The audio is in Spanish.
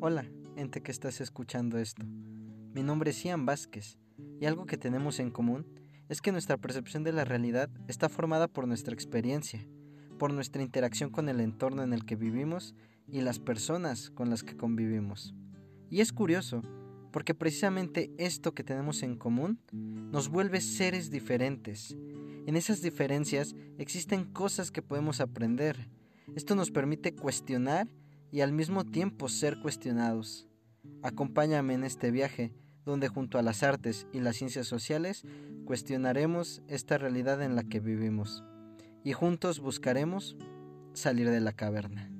Hola, ente que estás escuchando esto. Mi nombre es Ian Vázquez y algo que tenemos en común es que nuestra percepción de la realidad está formada por nuestra experiencia, por nuestra interacción con el entorno en el que vivimos y las personas con las que convivimos. Y es curioso, porque precisamente esto que tenemos en común nos vuelve seres diferentes. En esas diferencias existen cosas que podemos aprender. Esto nos permite cuestionar y al mismo tiempo ser cuestionados. Acompáñame en este viaje, donde junto a las artes y las ciencias sociales cuestionaremos esta realidad en la que vivimos y juntos buscaremos salir de la caverna.